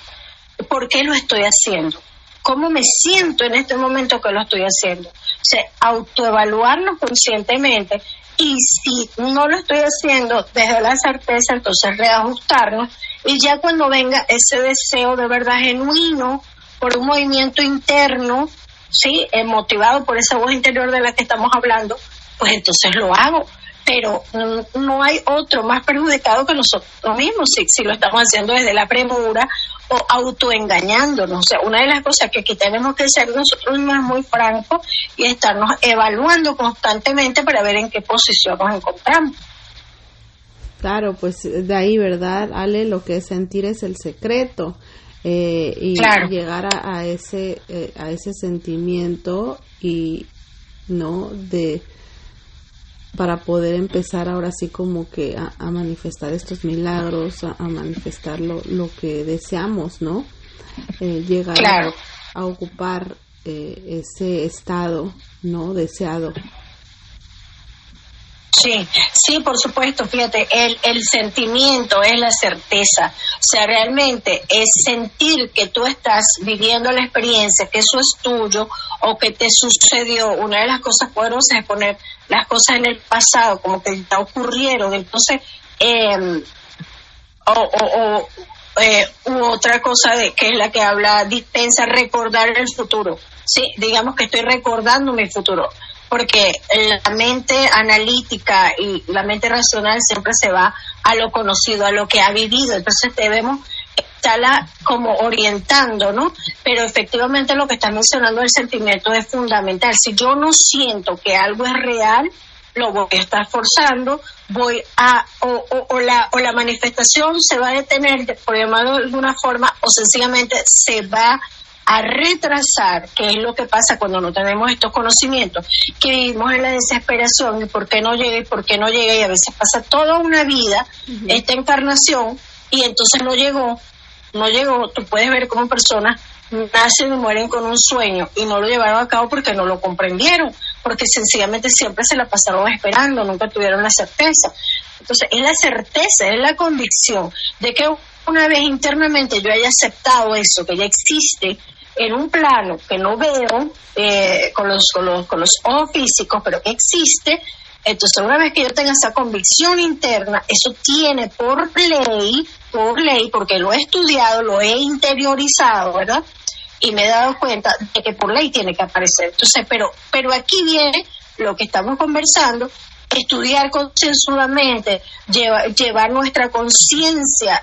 por qué lo estoy haciendo? ¿Cómo me siento en este momento que lo estoy haciendo? O sea, autoevaluarnos conscientemente y si no lo estoy haciendo desde la certeza, entonces reajustarnos y ya cuando venga ese deseo de verdad genuino por un movimiento interno, sí, eh, motivado por esa voz interior de la que estamos hablando, pues entonces lo hago. Pero no hay otro más perjudicado que nosotros mismos si, si lo estamos haciendo desde la premura o autoengañándonos. O sea, una de las cosas que aquí tenemos que ser nosotros mismos muy franco y estarnos evaluando constantemente para ver en qué posición nos encontramos. Claro, pues de ahí, ¿verdad, Ale? Lo que es sentir es el secreto. Eh, y llegar a, ese eh, a ese sentimiento y no de para poder empezar ahora sí como que a, manifestar estos milagros, a, manifestar lo, lo, que deseamos, ¿no? Eh, llegar a, ocupar eh, ese estado, ¿no? Deseado. Sí, sí, por supuesto, fíjate, el, el sentimiento es la certeza, o sea, realmente es sentir que tú estás viviendo la experiencia, que eso es tuyo o que te sucedió. Una de las cosas poderosas es poner las cosas en el pasado, como que ya ocurrieron, entonces, eh, o, o, eh, u otra cosa de, que es la que habla, dispensa, recordar el futuro. Sí, digamos que estoy recordando mi futuro porque la mente analítica y la mente racional siempre se va a lo conocido, a lo que ha vivido. Entonces debemos estarla como orientando, ¿no? Pero efectivamente lo que está mencionando el sentimiento es fundamental. Si yo no siento que algo es real, lo voy a estar forzando, voy a, o, o, la, o la manifestación se va a detener, por llamarlo de alguna forma, o sencillamente se va a retrasar, que es lo que pasa cuando no tenemos estos conocimientos, que vivimos en la desesperación y por qué no llega y por qué no llega y a veces pasa toda una vida esta encarnación y entonces no llegó, no llegó, tú puedes ver cómo personas nacen y mueren con un sueño y no lo llevaron a cabo porque no lo comprendieron, porque sencillamente siempre se la pasaron esperando, nunca tuvieron la certeza. Entonces es la certeza, es la convicción de que una vez internamente yo haya aceptado eso, que ya existe, en un plano que no veo eh, con, los, con, los, con los ojos físicos, pero que existe, entonces una vez que yo tenga esa convicción interna, eso tiene por ley, por ley, porque lo he estudiado, lo he interiorizado, ¿verdad? Y me he dado cuenta de que por ley tiene que aparecer. Entonces, pero, pero aquí viene lo que estamos conversando, estudiar concienzudamente, llevar, llevar nuestra conciencia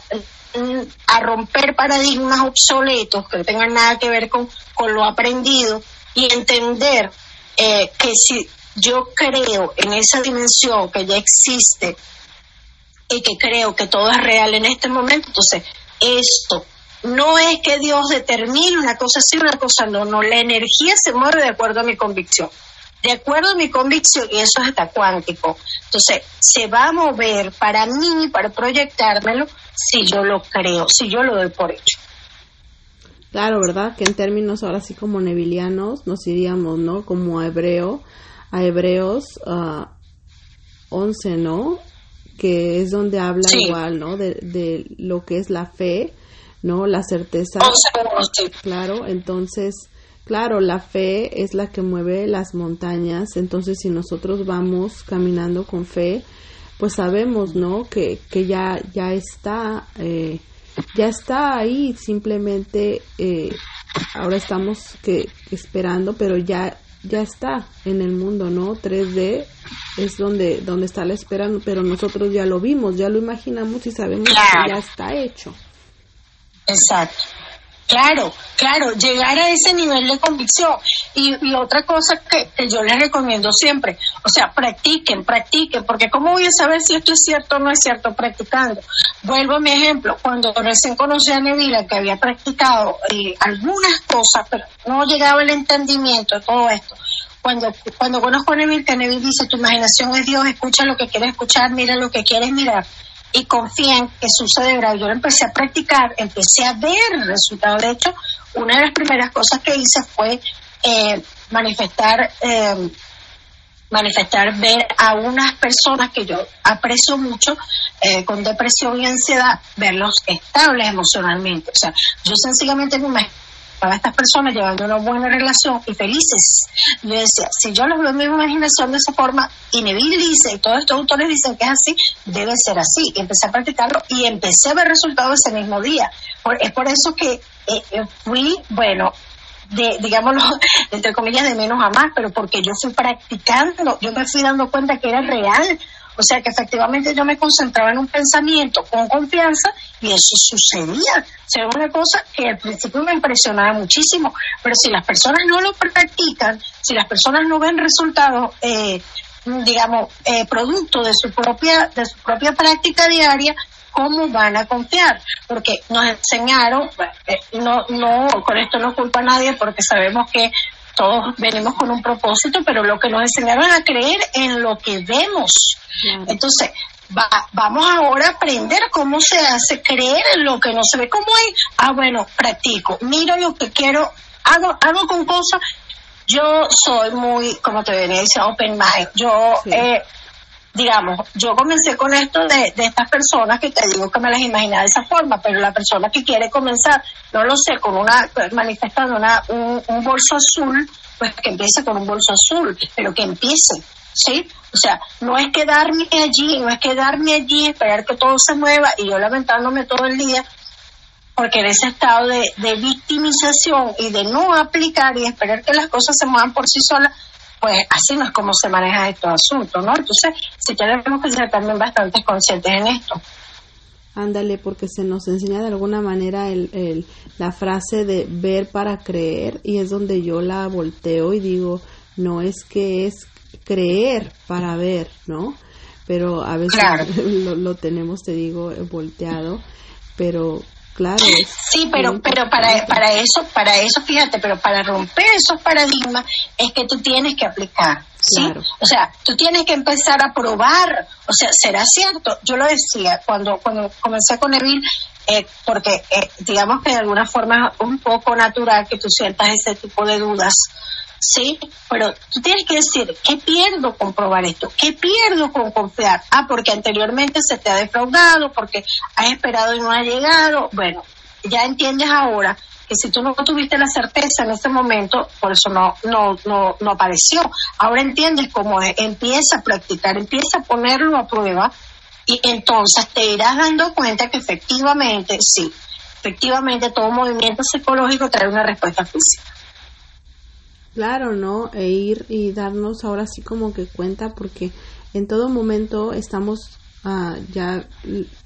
a romper paradigmas obsoletos que no tengan nada que ver con, con lo aprendido y entender eh, que si yo creo en esa dimensión que ya existe y que creo que todo es real en este momento, entonces esto no es que Dios determine una cosa así, una cosa no, no, la energía se mueve de acuerdo a mi convicción de acuerdo a mi convicción, y eso es hasta cuántico. Entonces, se va a mover para mí, para proyectármelo, si yo lo creo, si yo lo doy por hecho. Claro, ¿verdad? Que en términos ahora sí como nevilianos nos iríamos, ¿no? Como a hebreo, a hebreos uh, 11, ¿no? Que es donde habla igual, ¿no? De, de, lo que es la fe, ¿no? La certeza. Claro, entonces Claro, la fe es la que mueve las montañas, entonces si nosotros vamos caminando con fe, pues sabemos, ¿no? Que, que ya, ya está, eh, ya está ahí, simplemente eh, ahora estamos que, esperando, pero ya, ya está en el mundo, ¿no? 3D es donde, donde está la espera, pero nosotros ya lo vimos, ya lo imaginamos y sabemos que ya está hecho. Exacto. Claro, claro, llegar a ese nivel de convicción. Y, otra cosa que, yo les recomiendo siempre, o sea, practiquen, practiquen, porque ¿cómo voy a saber si esto es cierto o no es cierto practicando? Vuelvo a mi ejemplo, cuando recién conocí a Nevila, que había practicado eh, algunas cosas, pero no llegaba el entendimiento de todo esto. Cuando, cuando conozco a Neville, que Neville dice, tu imaginación es Dios, escucha lo que quieres escuchar, mira lo que quieres mirar y confía en que sucede Yo lo empecé a practicar, empecé a ver resultados. De hecho, una de las primeras cosas que hice fue eh, manifestar, eh, manifestar, ver a unas personas que yo aprecio mucho eh, con depresión y ansiedad, verlos estables emocionalmente. O sea, yo sencillamente me para estas personas llevando una buena relación y felices. Yo decía, si yo los veo en mi imaginación de esa forma, y Neville dice, y todos estos autores dicen que es así, debe ser así. Y empecé a practicarlo y empecé a ver resultados ese mismo día. es por eso que eh, eh, fui, bueno, de, digámoslo, entre comillas, de menos a más, pero porque yo fui practicando, yo me fui dando cuenta que era real. O sea que efectivamente yo me concentraba en un pensamiento con confianza y eso sucedía. O sea, una cosa que al principio me impresionaba muchísimo, pero si las personas no lo practican, si las personas no ven resultados, eh, digamos, eh, producto de su propia de su propia práctica diaria, ¿cómo van a confiar? Porque nos enseñaron, eh, no, no, con esto no culpa a nadie, porque sabemos que todos venimos con un propósito, pero lo que nos enseñaron a creer en lo que vemos. Entonces, vamos ahora a aprender cómo se hace creer en lo que no se ve. ¿Cómo es? Ah, bueno, practico, miro lo que quiero, hago, hago con cosas. Yo soy muy, como te venía open mind. Yo, eh, digamos, yo comencé con esto de, de estas personas que te digo que me las imaginaba de esa forma, pero la persona que quiere comenzar, no lo sé, con una, manifestando una, un, un bolso azul, pues que empiece con un bolso azul, pero que empiece ¿sí? O sea, no es quedarme allí, no es quedarme allí, esperar que todo se mueva y yo lamentándome todo el día, porque en ese estado de, de victimización y de no aplicar y esperar que las cosas se muevan por sí solas, pues así no es como se maneja estos asuntos, ¿no? Entonces, sí tenemos que ser también bastante conscientes en esto. Ándale, porque se nos enseña de alguna manera el, el, la frase de ver para creer y es donde yo la volteo y digo, no es que es creer para ver, ¿no? Pero a veces lo, tenemos, te digo, volteado, pero claro. Sí, pero pero para, para eso, para eso, fíjate, pero para romper esos paradigmas es que tú tienes que aplicar. ¿Sí? O sea, tú tienes que empezar a probar, o sea, será cierto. Yo lo decía cuando cuando comencé con Evil, eh, porque eh, digamos que de alguna forma es un poco natural que tú sientas ese tipo de dudas ¿sí? Pero tú tienes que decir, ¿qué pierdo con probar esto? ¿Qué pierdo con confiar? Ah, porque anteriormente se te ha defraudado, porque has esperado y no ha llegado. Bueno, ya entiendes ahora que si tú no tuviste la certeza en ese momento, por eso no, no, no, no apareció. Ahora entiendes cómo es, empieza a practicar, empieza a ponerlo a prueba y entonces te irás dando cuenta que efectivamente, sí, efectivamente todo movimiento psicológico trae una respuesta física. Claro, ¿no? E ir y darnos ahora sí como que cuenta porque en todo momento estamos ah, ya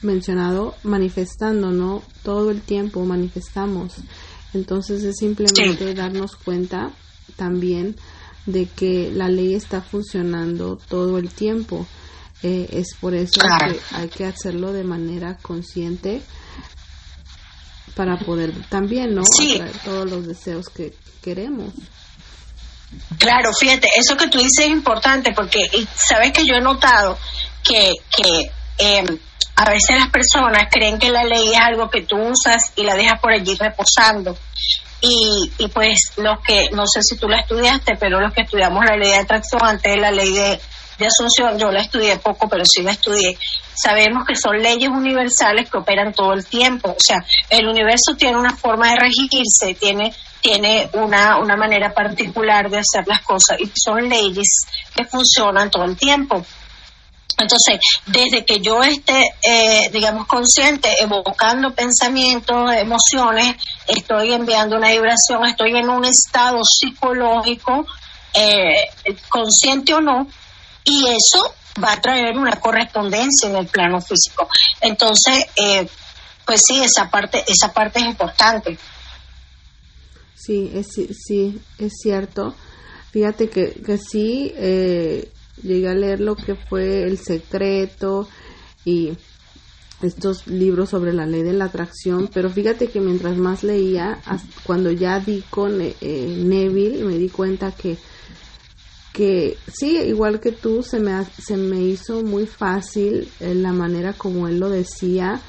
mencionado manifestando, ¿no? Todo el tiempo manifestamos. Entonces es simplemente darnos cuenta también de que la ley está funcionando todo el tiempo. Eh, es por eso que hay que hacerlo de manera consciente para poder también, ¿no? Atraer todos los deseos que queremos. Claro, fíjate, eso que tú dices es importante porque sabes que yo he notado que, que em, a veces las personas creen que la ley es algo que tú usas y la dejas por allí reposando. Y, y pues los que, no sé si tú la estudiaste, pero los que estudiamos la ley de atracción antes de la ley de, de Asunción, yo la estudié poco, pero sí la estudié, sabemos que son leyes universales que operan todo el tiempo. O sea, el universo tiene una forma de regirse, tiene tiene una, una manera particular de hacer las cosas y son leyes que funcionan todo el tiempo. Entonces, desde que yo esté, eh, digamos, consciente, evocando pensamientos, emociones, estoy enviando una vibración, estoy en un estado psicológico, eh, consciente o no, y eso va a traer una correspondencia en el plano físico. Entonces, eh, pues sí, esa parte, esa parte es importante. Sí, es, sí, es cierto. Fíjate que, que sí, eh, llegué a leer lo que fue El Secreto y estos libros sobre la ley de la atracción, pero fíjate que mientras más leía, cuando ya di con eh, Neville, me di cuenta que que sí, igual que tú, se me, se me hizo muy fácil eh, la manera como él lo decía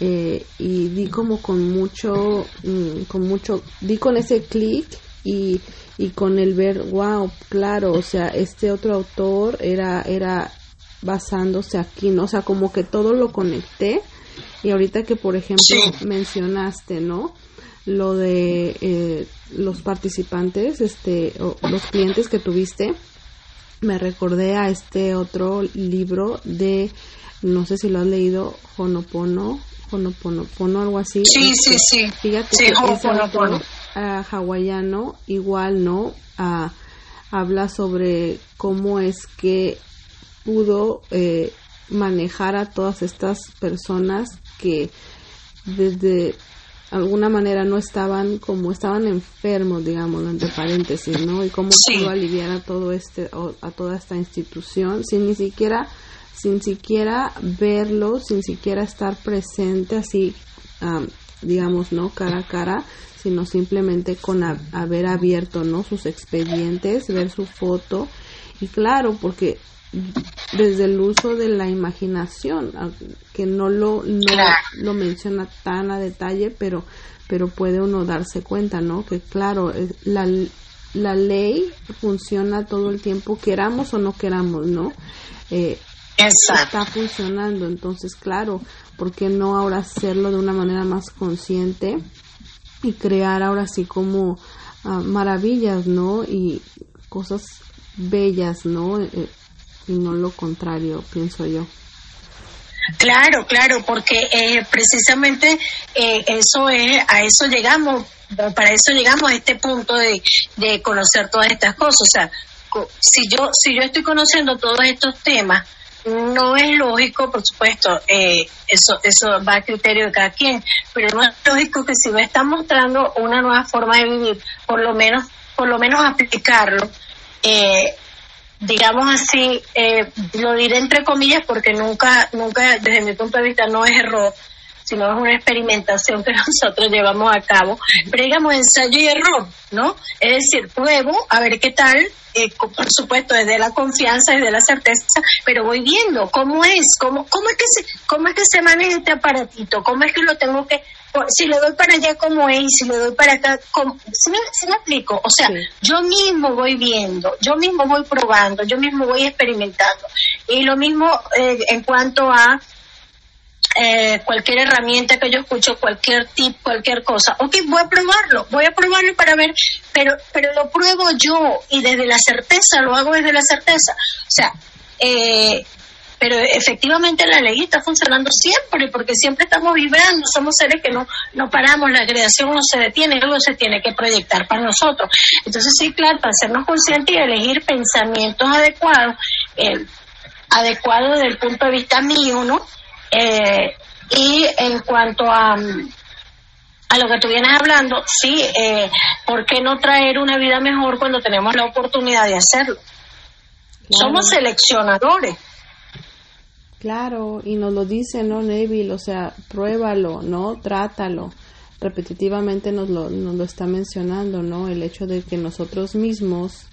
eh, y di como con mucho, mm, con mucho, di con ese clic y, y con el ver, wow, claro, o sea, este otro autor era, era basándose aquí, ¿no? O sea, como que todo lo conecté y ahorita que, por ejemplo, mencionaste, ¿no? Lo de eh, los participantes, este, o los clientes que tuviste, me recordé a este otro libro de, no sé si lo has leído, Honopono, Honopono, algo así. Sí, sí, sí. Fíjate que ese autor uh, hawaiano, igual, ¿no? Uh, habla sobre cómo es que pudo eh, manejar a todas estas personas que desde alguna manera no estaban como estaban enfermos, digamos, entre paréntesis, ¿no? Y cómo pudo aliviar a todo este a toda esta institución sin ni siquiera sin siquiera verlo, sin siquiera estar presente así digamos, ¿no? Cara a cara, sino simplemente con haber abierto, ¿no? Sus expedientes, ver su foto. Y claro, porque desde el uso de la imaginación, que no lo, no lo menciona tan a detalle, pero, pero puede uno darse cuenta, ¿no? Que claro, la, la ley funciona todo el tiempo, queramos o no queramos, ¿no? Eh, está funcionando, entonces claro, ¿por qué no ahora hacerlo de una manera más consciente y crear ahora sí como ah, maravillas, ¿no? Y cosas bellas, ¿no? Eh, no lo contrario, pienso yo. Claro, claro, porque eh, precisamente eh, eso es, a eso llegamos, para eso llegamos a este punto de, de conocer todas estas cosas. O sea, si yo, si yo estoy conociendo todos estos temas, no es lógico, por supuesto, eh, eso, eso va a criterio de cada quien, pero no es lógico que si me están mostrando una nueva forma de vivir, por lo menos, por lo menos aplicarlo, eh, digamos así, eh, lo diré entre comillas porque nunca, nunca, desde mi punto de vista, no es error, sino es una experimentación que nosotros llevamos a cabo, pero digamos ensayo y error, ¿no? Es decir, pruebo a ver qué tal, eh, por supuesto desde la confianza, desde la certeza, pero voy viendo cómo es, cómo, cómo es que se, cómo es que se maneja este aparatito, cómo es que lo tengo que si le doy para allá como es, si le doy para acá, como, ¿sí, me, explico? O sea, yo mismo voy viendo, yo mismo voy probando, yo mismo voy experimentando. Y lo mismo eh, en cuanto a eh, cualquier herramienta que yo escucho, cualquier tip, cualquier cosa. Ok, voy a probarlo, voy a probarlo para ver, pero, pero lo pruebo yo y desde la certeza, lo hago desde la certeza. O sea, eh, pero efectivamente la ley está funcionando siempre, porque siempre estamos vibrando, somos seres que no, no paramos, la creación no se detiene, algo se tiene que proyectar para nosotros. Entonces sí, claro, para hacernos conscientes y elegir pensamientos adecuados, eh, adecuados desde el punto de vista mío, ¿no? Eh, y en cuanto a, a lo que tú vienes hablando, sí, eh, ¿por qué no traer una vida mejor cuando tenemos la oportunidad de hacerlo? Somos seleccionadores. Claro, y nos lo dice, ¿no, Neville? O sea, pruébalo, ¿no? Trátalo. Repetitivamente nos lo, nos lo está mencionando, ¿no? El hecho de que nosotros mismos,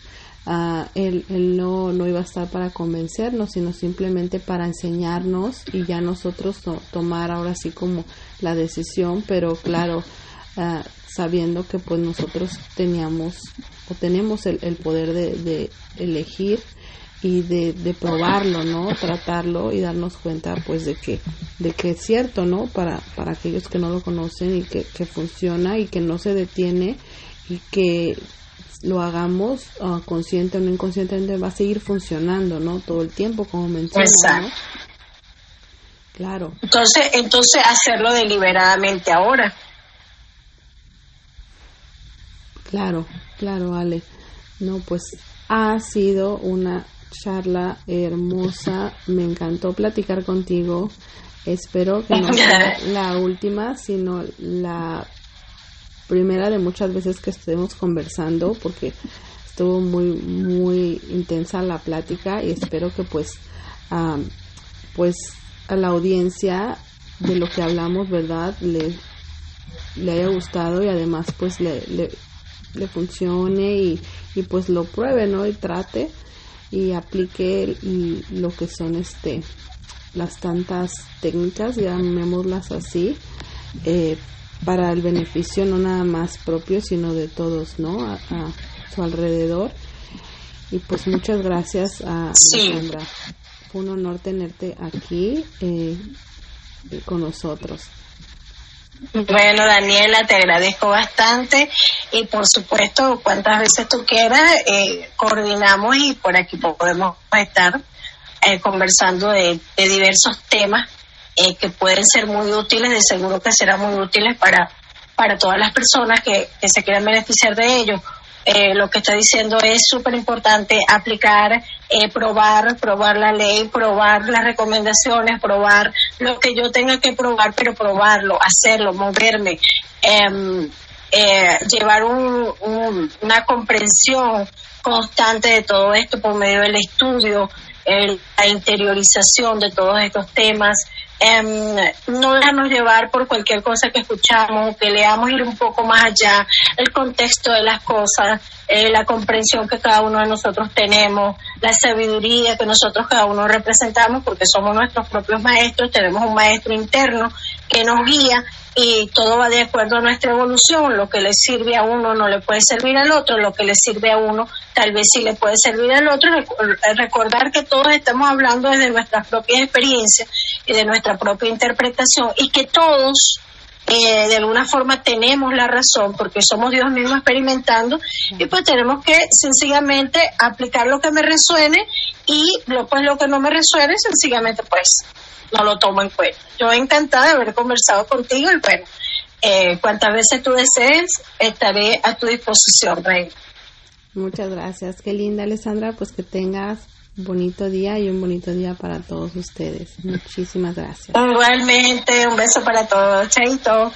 uh, él, él no, no iba a estar para convencernos, sino simplemente para enseñarnos y ya nosotros tomar ahora sí como la decisión, pero claro, uh, sabiendo que pues nosotros teníamos o tenemos el, el poder de, de elegir y de, de, probarlo, ¿no? Tratarlo y darnos cuenta, pues, de que, de que es cierto, ¿no? Para, para aquellos que no lo conocen y que, que funciona y que no se detiene y que lo hagamos uh, consciente o no inconscientemente va a seguir funcionando, ¿no? Todo el tiempo, como mencionas, ¿no? Claro. Entonces, entonces hacerlo deliberadamente ahora. Claro, claro, Ale. No, pues ha sido una charla hermosa. Me encantó platicar contigo. Espero que no sea la última, sino la primera de muchas veces que estemos conversando, porque estuvo muy, muy intensa la plática y espero que pues, pues a la audiencia de lo que hablamos, ¿verdad? Le, le haya gustado y además pues le, le, le funcione y, y pues lo pruebe, ¿no? Y trate y aplique lo que son este las tantas técnicas, llamémoslas así, eh, para el beneficio no nada más propio, sino de todos, ¿no? A, su alrededor. Y pues muchas gracias a Sandra. Fue un honor tenerte aquí eh, con nosotros. Bueno, Daniela, te agradezco bastante y por supuesto, cuantas veces tú quieras, eh, coordinamos y por aquí podemos estar eh, conversando de, diversos temas eh, que pueden ser muy útiles, de seguro que serán muy útiles para, para todas las personas que, que se quieran beneficiar de ellos. Eh, lo que está diciendo es súper importante aplicar, eh, probar, probar la ley, probar las recomendaciones, probar lo que yo tenga que probar, pero probarlo, hacerlo, moverme, em, eh, llevar una comprensión constante de todo esto por medio del estudio, la interiorización de todos estos temas, em, no dejarnos llevar por cualquier cosa que escuchamos, que leamos ir un poco más allá, el contexto de las cosas, eh, la comprensión que cada uno de nosotros tenemos, la sabiduría que nosotros cada uno representamos, porque somos nuestros propios maestros, tenemos un maestro interno que nos guía y todo va de acuerdo a nuestra evolución. Lo que le sirve a uno no le puede servir al otro, lo que le sirve a uno tal vez sí le puede servir al otro. Eh, recordar que todos estamos hablando desde nuestras propias experiencias y de nuestra propia interpretación y que todos eh, de alguna forma tenemos la razón porque somos Dios mismo experimentando y pues tenemos que sencillamente aplicar lo que me resuene y lo, pues lo que no me resuene sencillamente pues no lo tomo en cuenta. Yo encantada de haber conversado contigo y bueno, eh, cuantas veces tú desees, estaré a tu disposición, Rey. Muchas gracias. Qué linda, Alessandra, pues que tengas un bonito día y un bonito día para todos ustedes. Muchísimas gracias. Igualmente, un beso para todos. Chaito.